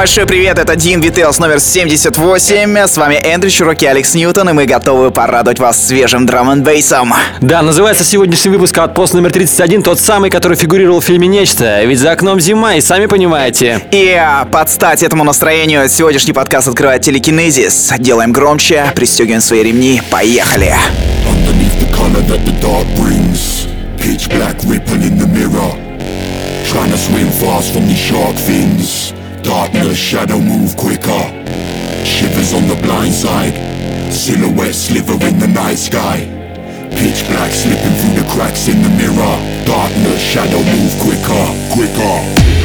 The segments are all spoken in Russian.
Большой привет, это DnB Tales номер 78. С вами Эндрю Чуроки, Алекс Ньютон, и мы готовы порадовать вас свежим драм н бейсом. Да, называется сегодняшний выпуск Outpost номер 31, тот самый, который фигурировал в фильме «Нечто». Ведь за окном зима, и сами понимаете. И а, под стать этому настроению сегодняшний подкаст открывает Telekinesis. Делаем громче, пристегиваем свои ремни, поехали. Trying to swim fast from the shark fins Darkness, shadow move quicker. Shivers on the blind side. Silhouette sliver in the night sky. Pitch black slipping through the cracks in the mirror. Darkness, shadow move quicker, quicker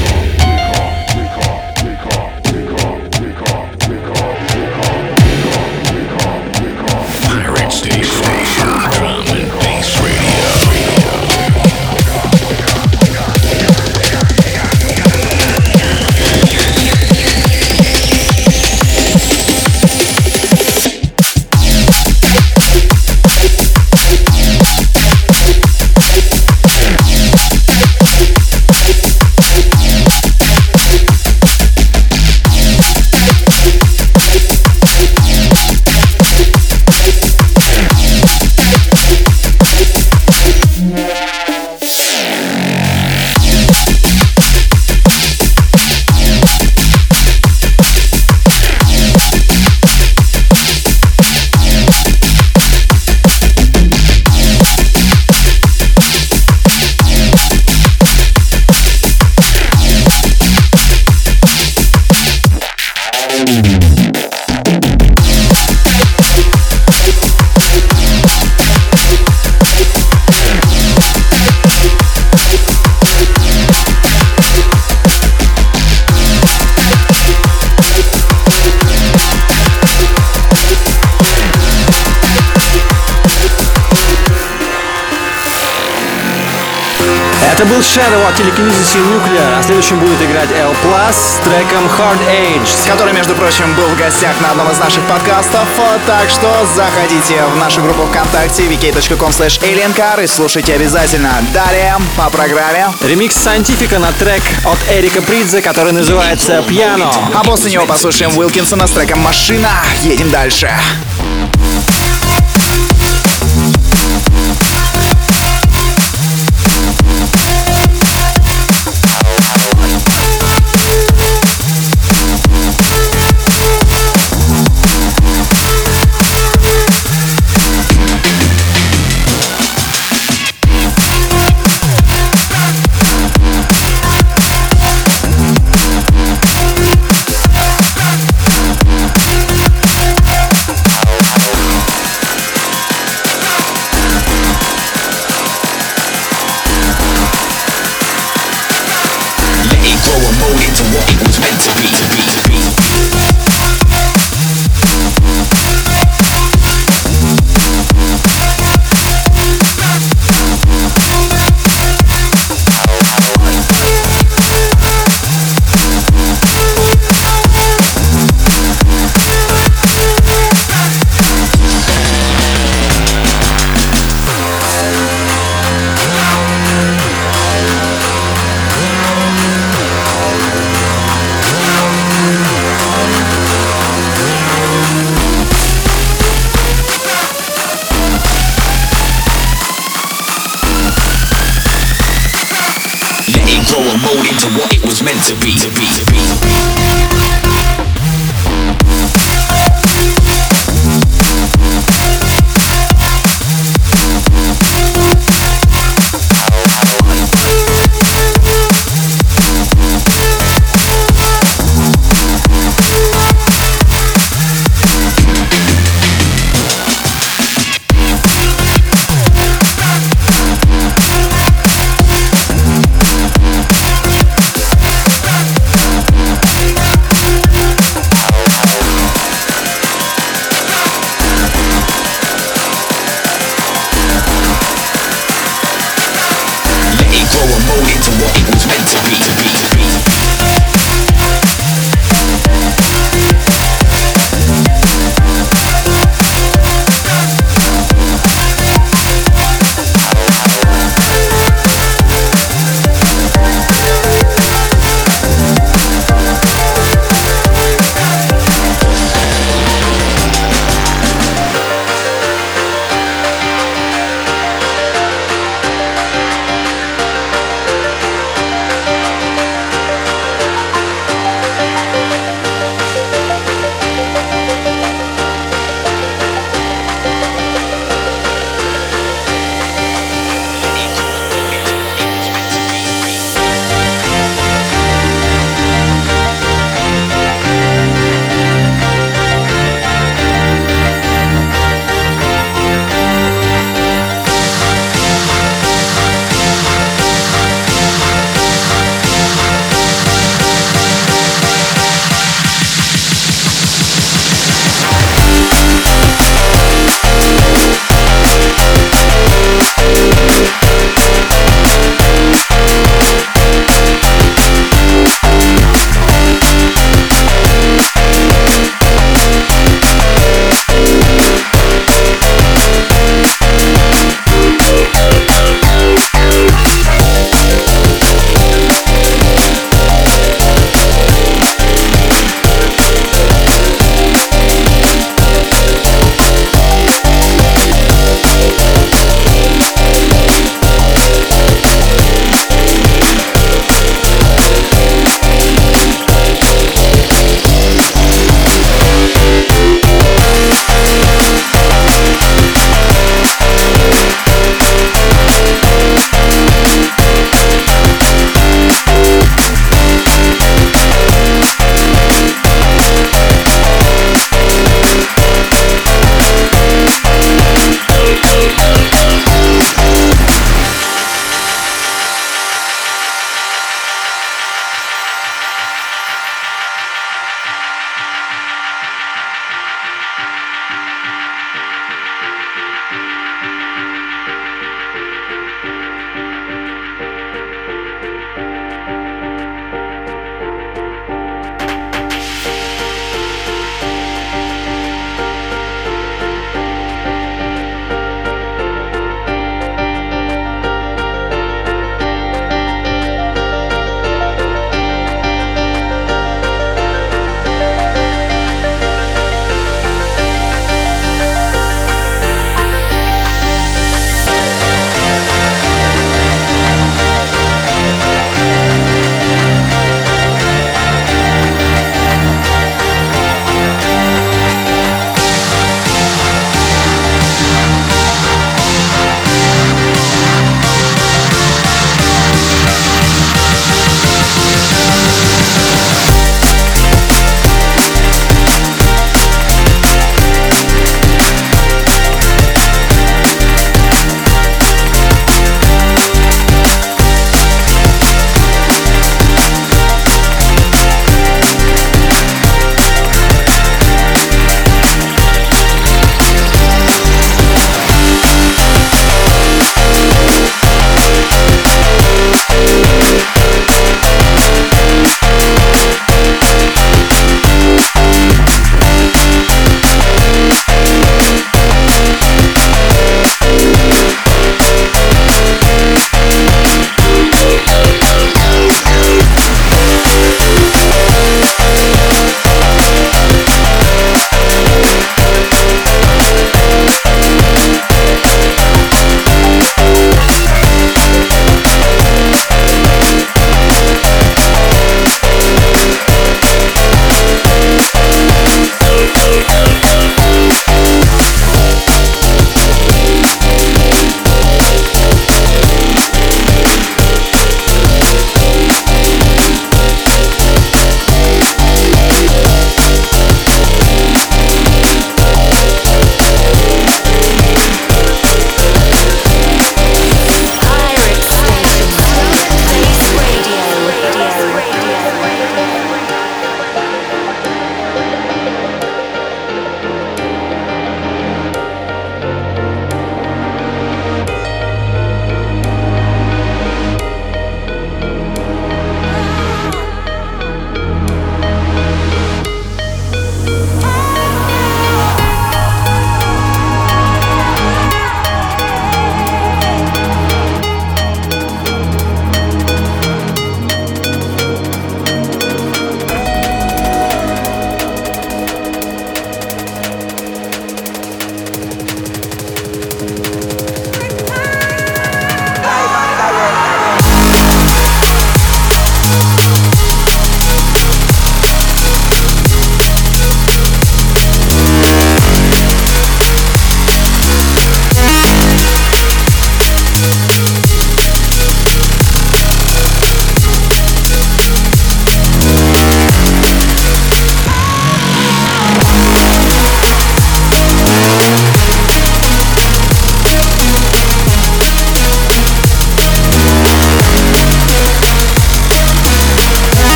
от телекинезиси Nuclear, а следующим будет играть L Plus с треком Hard Age, с который, между прочим, был в гостях на одном из наших подкастов. Так что заходите в нашу группу ВКонтакте vk.com slash aliencar и слушайте обязательно. Далее по программе ремикс Scientifica на трек от Эрика Придзе, который называется Piano. А после него послушаем Уилкинсона с треком Машина. Едем дальше. Дальше.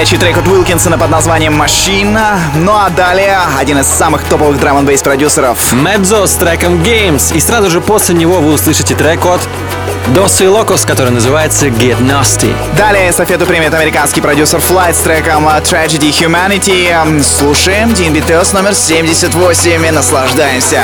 Горячий трек от Уилкинсона под названием «Машина». Ну а далее один из самых топовых драм н бейс продюсеров. Медзо с треком Games. И сразу же после него вы услышите трек от Досы Локус, который называется Get Nasty. Далее эстафету примет американский продюсер Flight с треком Tragedy Humanity. Слушаем Дин Битес номер 78 и наслаждаемся.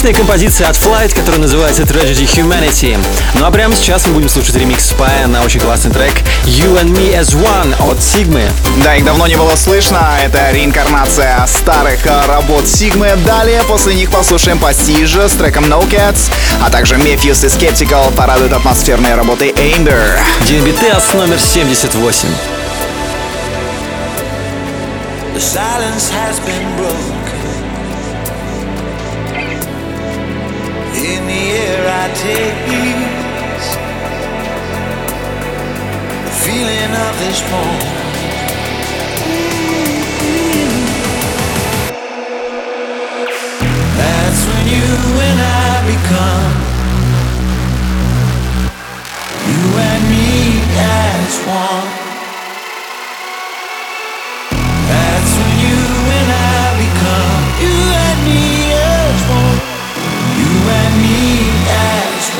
Отличная композиция от Flight, которая называется Tragedy Humanity. Ну а прямо сейчас мы будем слушать ремикс Spy на очень классный трек You and Me as One от Сигмы. Да, их давно не было слышно. Это реинкарнация старых э, работ Сигмы. Далее после них послушаем Prestige с треком No Cats, а также Mephius и Skeptical порадуют атмосферной работой Amber. DNB Test номер 78. The silence has been broken. In the air I taste the feeling of this moment. That's when you and I become you and me as one.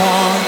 One.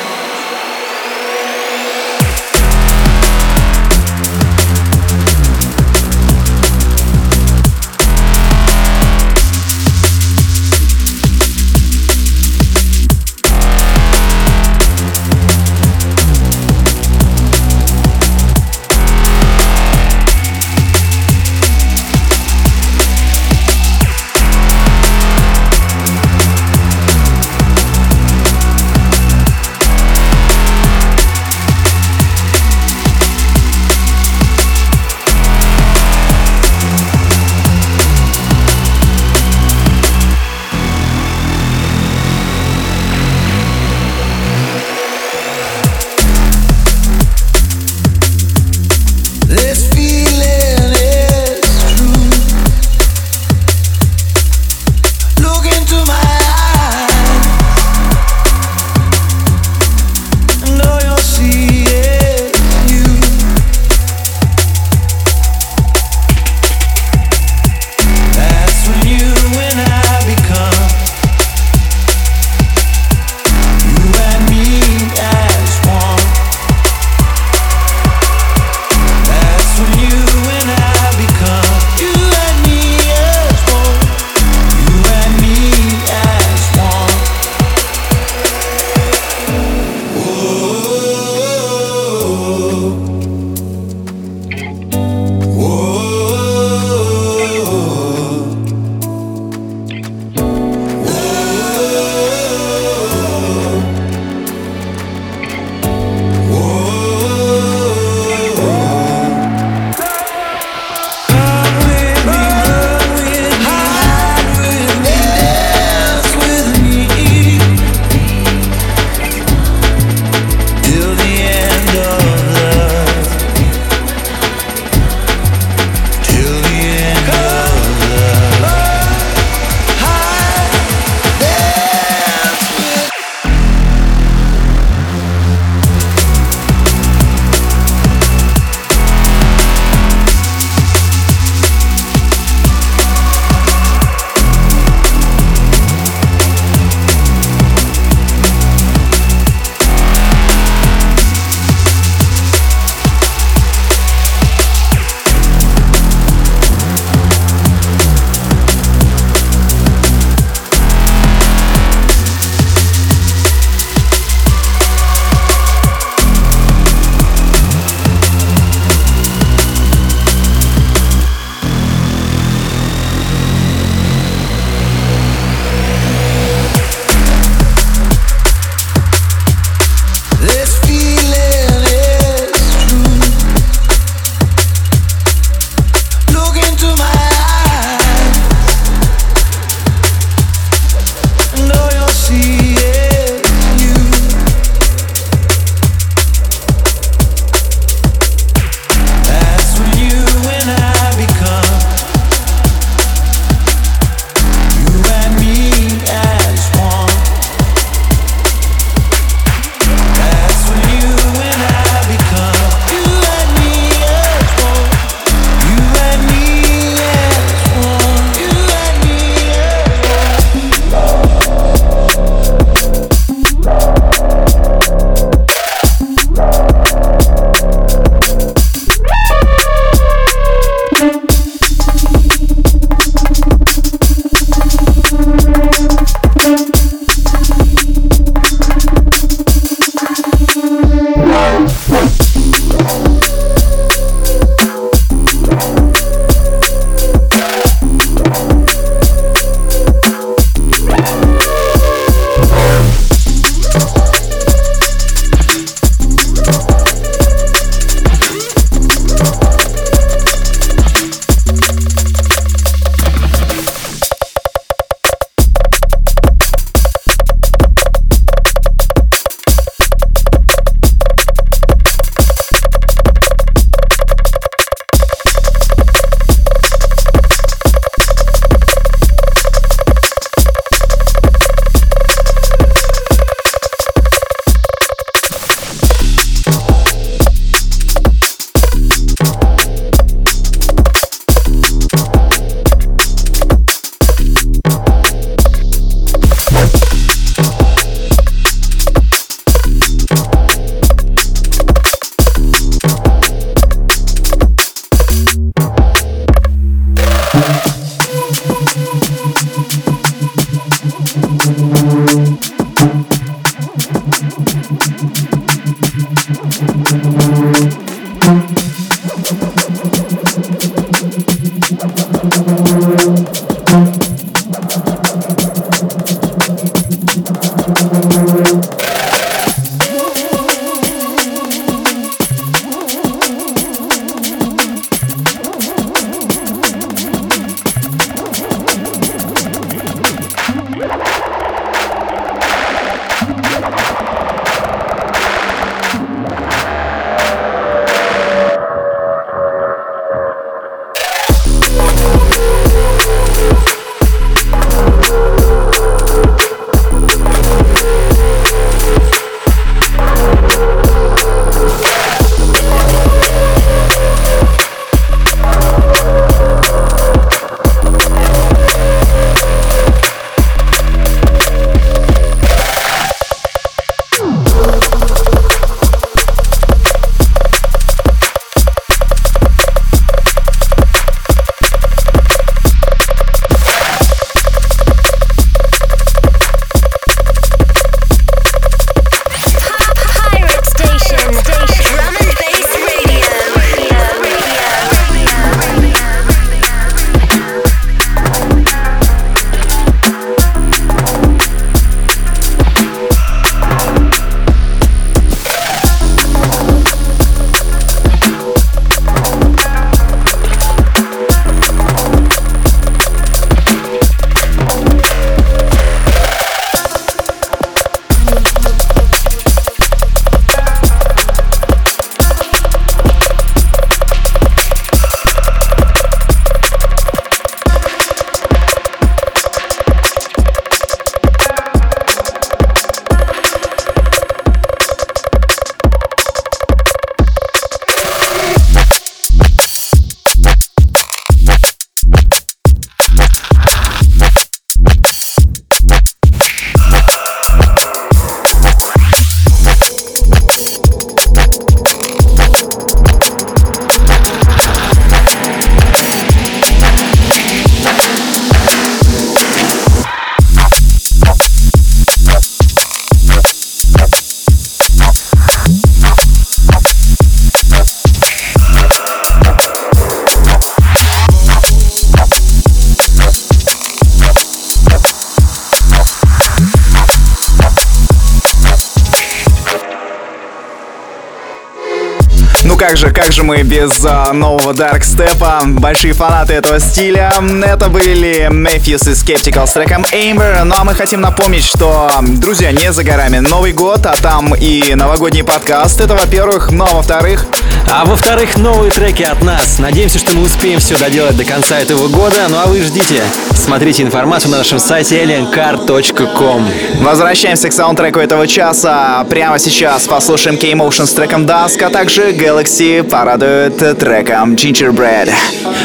Как же, как же мы без а, нового Dark Step? Большие фанаты этого стиля. Это были Matthews и Skeptical с треком Amber. Ну а мы хотим напомнить, что, друзья, не за горами Новый год, а там и новогодний подкаст. Это во-первых. Ну а во-вторых, А во-вторых, новые треки от нас. Надеемся, что мы успеем все доделать до конца этого года. Ну а вы ждите. Смотрите информацию на нашем сайте aliencar.com. Возвращаемся к саундтреку этого часа. Прямо сейчас послушаем K-Motion с треком Dusk, а также Galaxy порадует треком Gingerbread.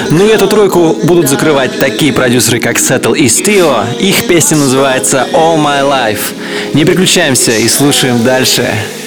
Ну и эту тройку будут закрывать такие продюсеры, как Settle и Stio. Их песня называется All My Life. Не переключаемся и слушаем дальше. And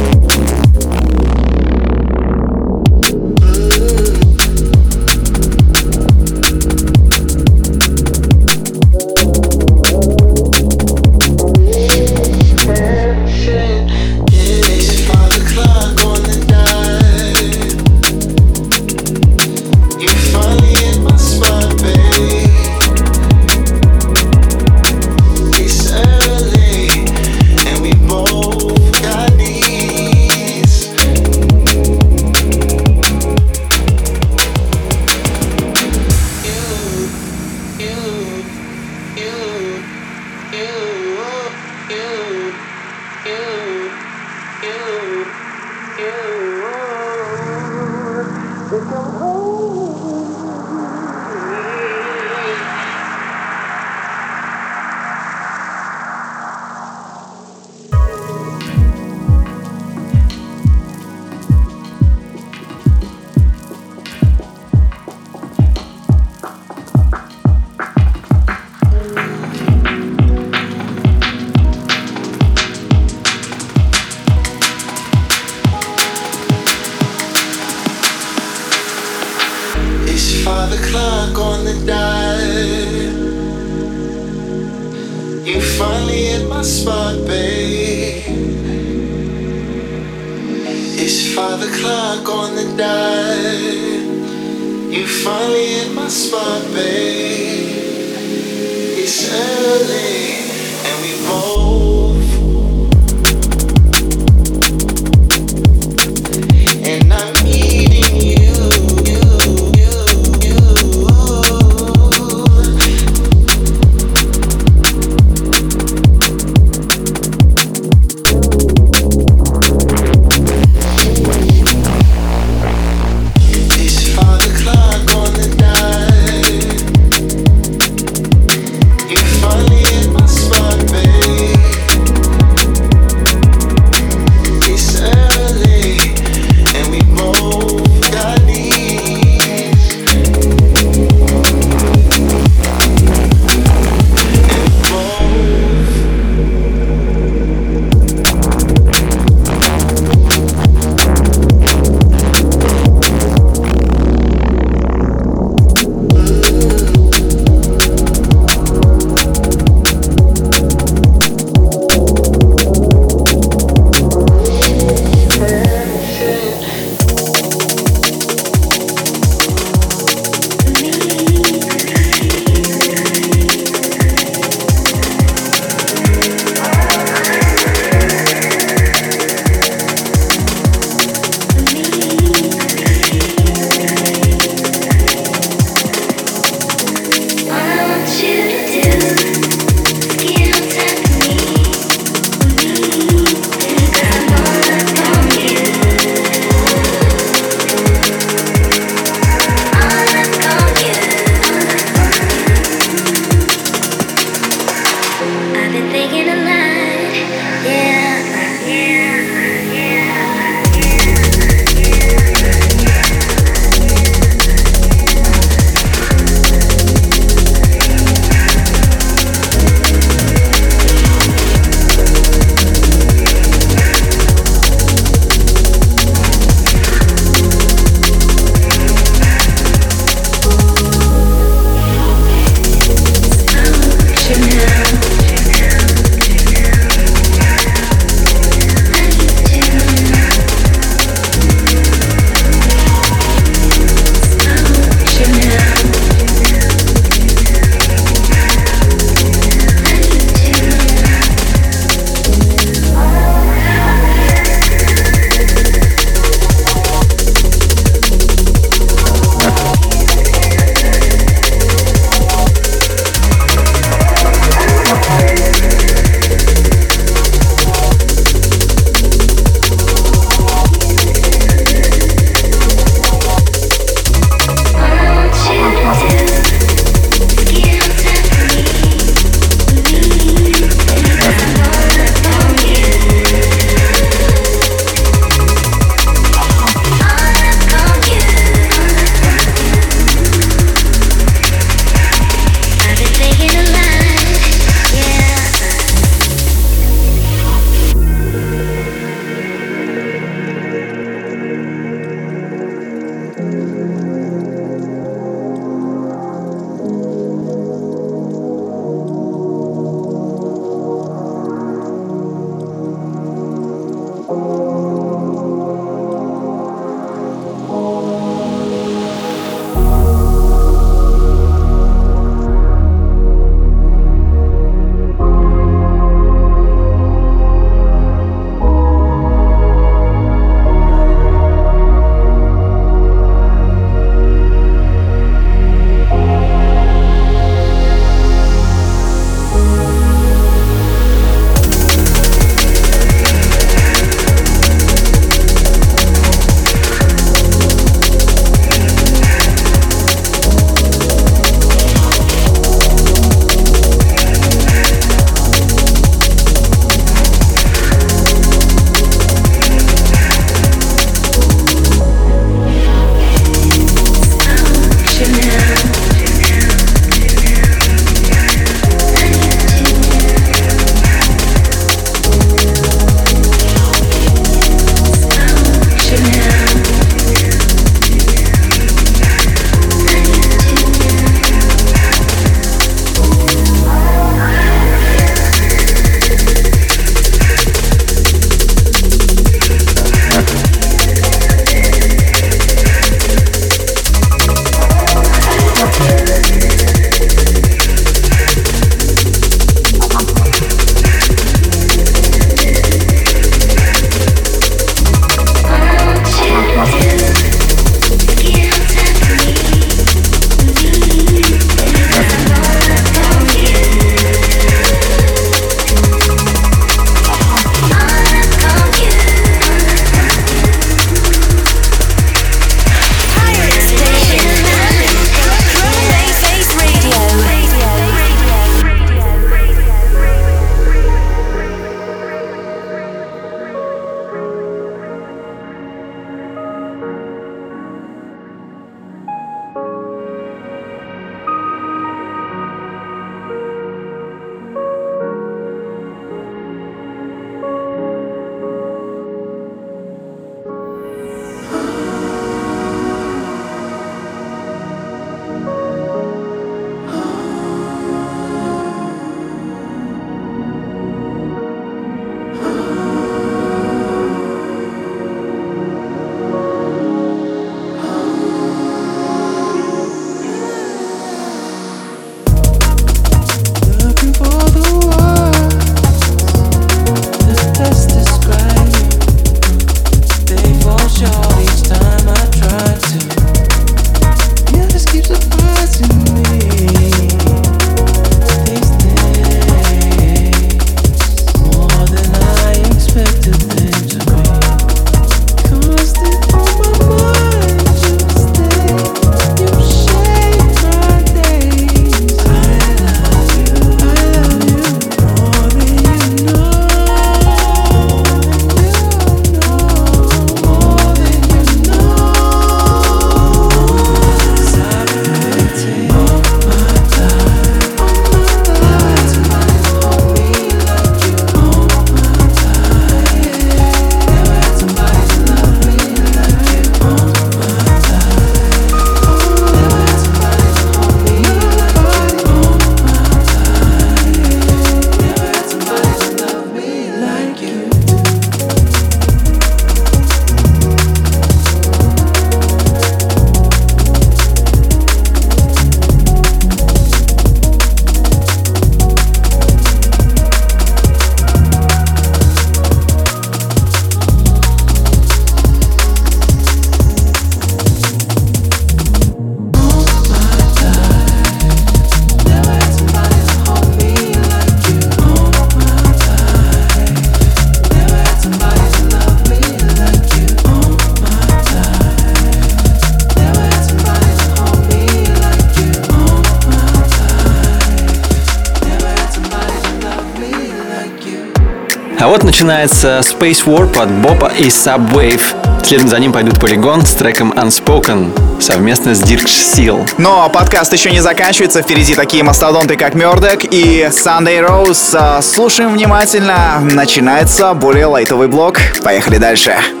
начинается Space Warp от Боба и Subwave. Следом за ним пойдут Polygon с треком Unspoken совместно с Dirk Seal. Но подкаст еще не заканчивается. Впереди такие мастодонты, как Мёрдок и Sunday Rose. А, слушаем внимательно. Начинается более лайтовый блок. Поехали дальше. leave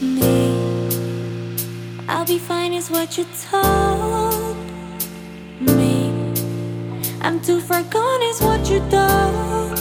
me. I'll be fine, is what you told me. I'm too far gone, is what you told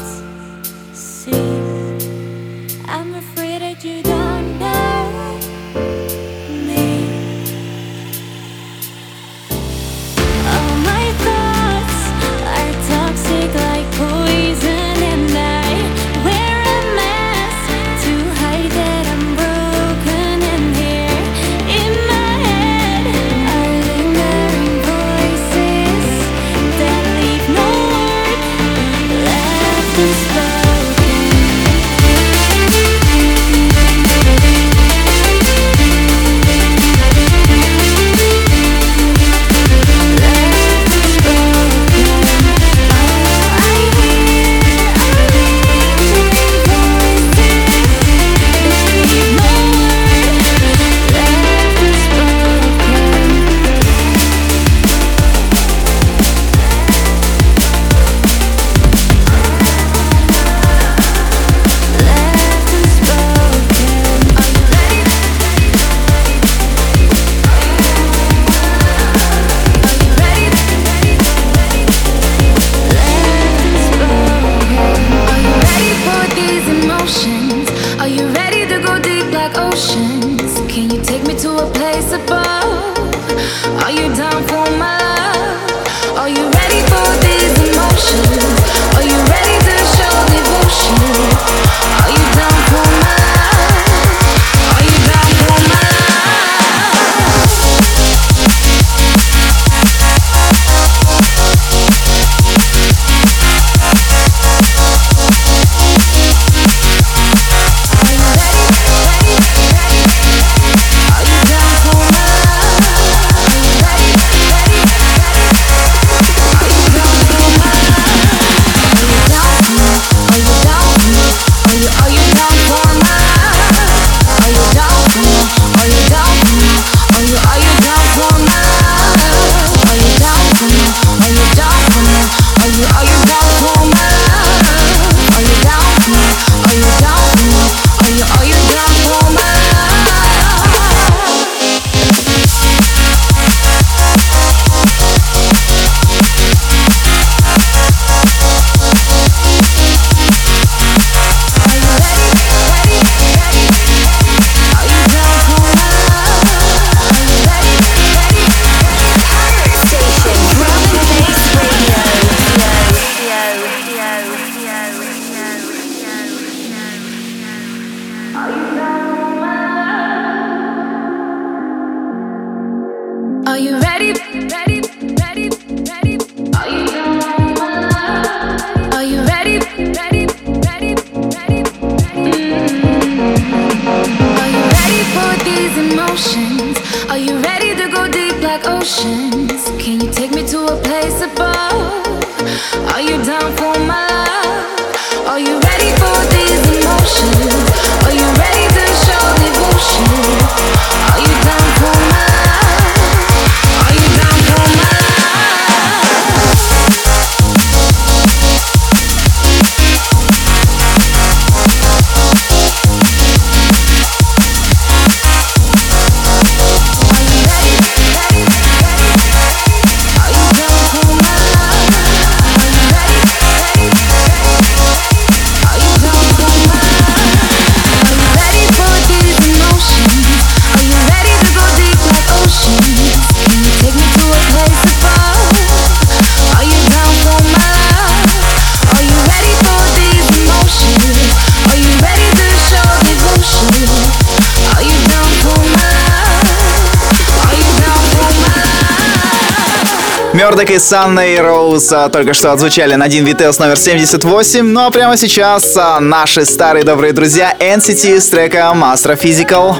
Бердок и Санна и Роуз а, только что отзвучали на Дин Вителс номер 78. Ну а прямо сейчас а, наши старые добрые друзья NCT с треком Astrophysical.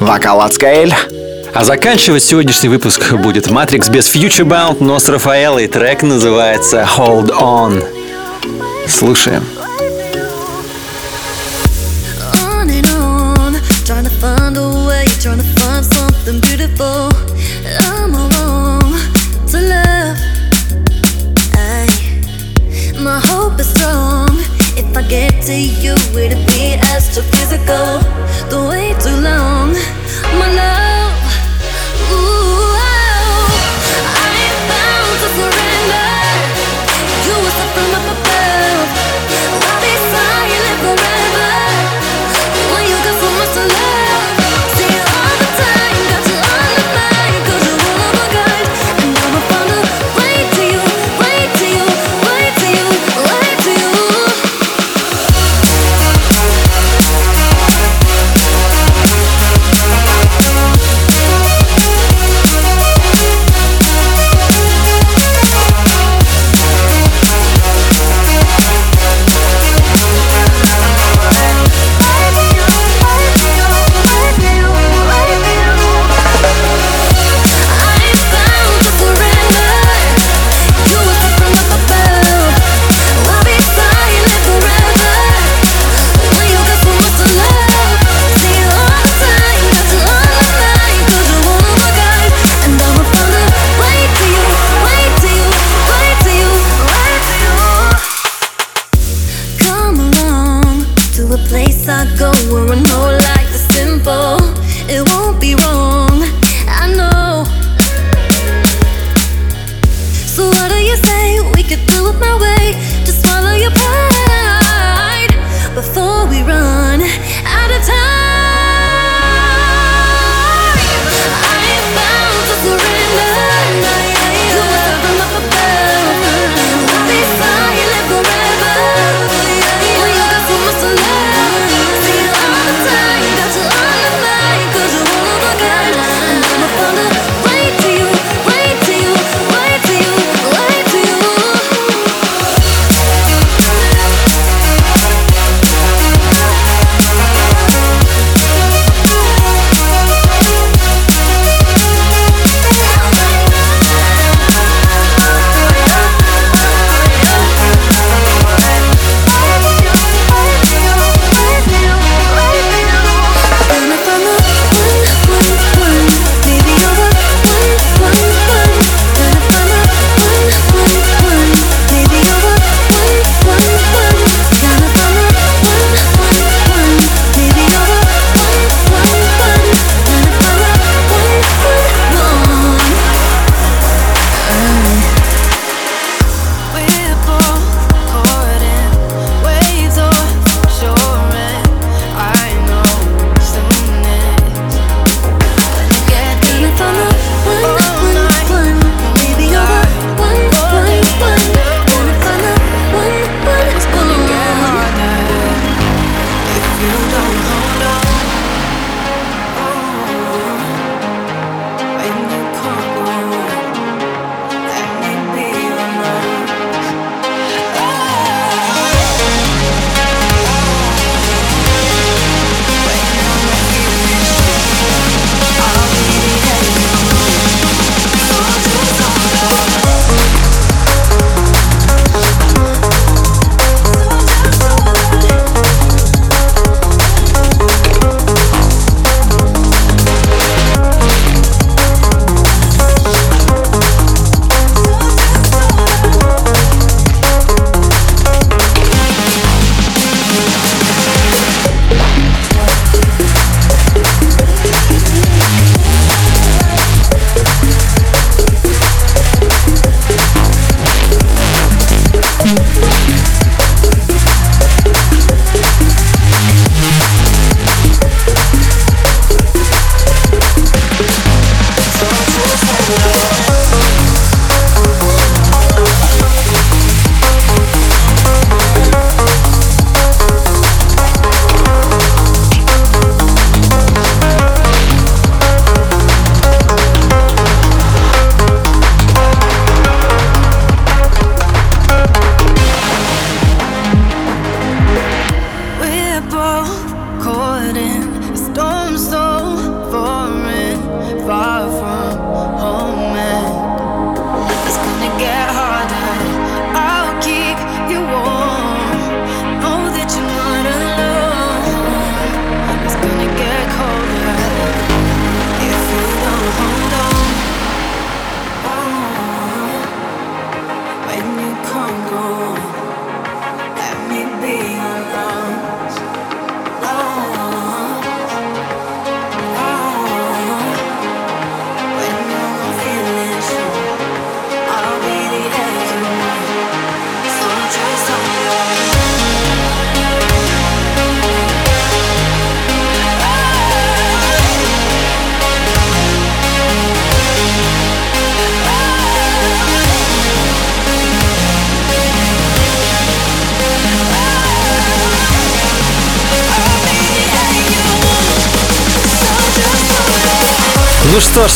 Вокал от Скаэль. А заканчивать сегодняшний выпуск будет Матрикс без Future Bound, но с Рафаэлой. Трек называется Hold On. Слушаем. go.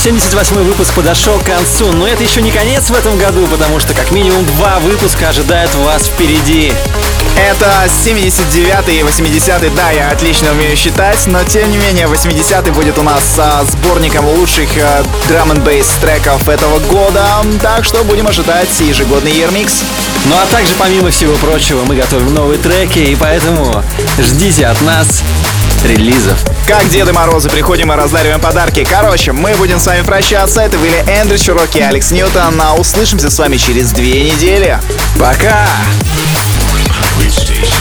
78 выпуск подошел к концу, но это еще не конец в этом году, потому что как минимум два выпуска ожидают вас впереди. Это 79 и 80 да, я отлично умею считать, но тем не менее 80 будет у нас со сборником лучших э, драм н бейс треков этого года, так что будем ожидать ежегодный Ермикс. Ну а также, помимо всего прочего, мы готовим новые треки, и поэтому ждите от нас релизов. Как Деды Морозы, приходим и раздариваем подарки. Короче, мы будем с вами прощаться. Это были Эндрю Чуроки и Алекс Ньютон. А услышимся с вами через две недели. Пока! We've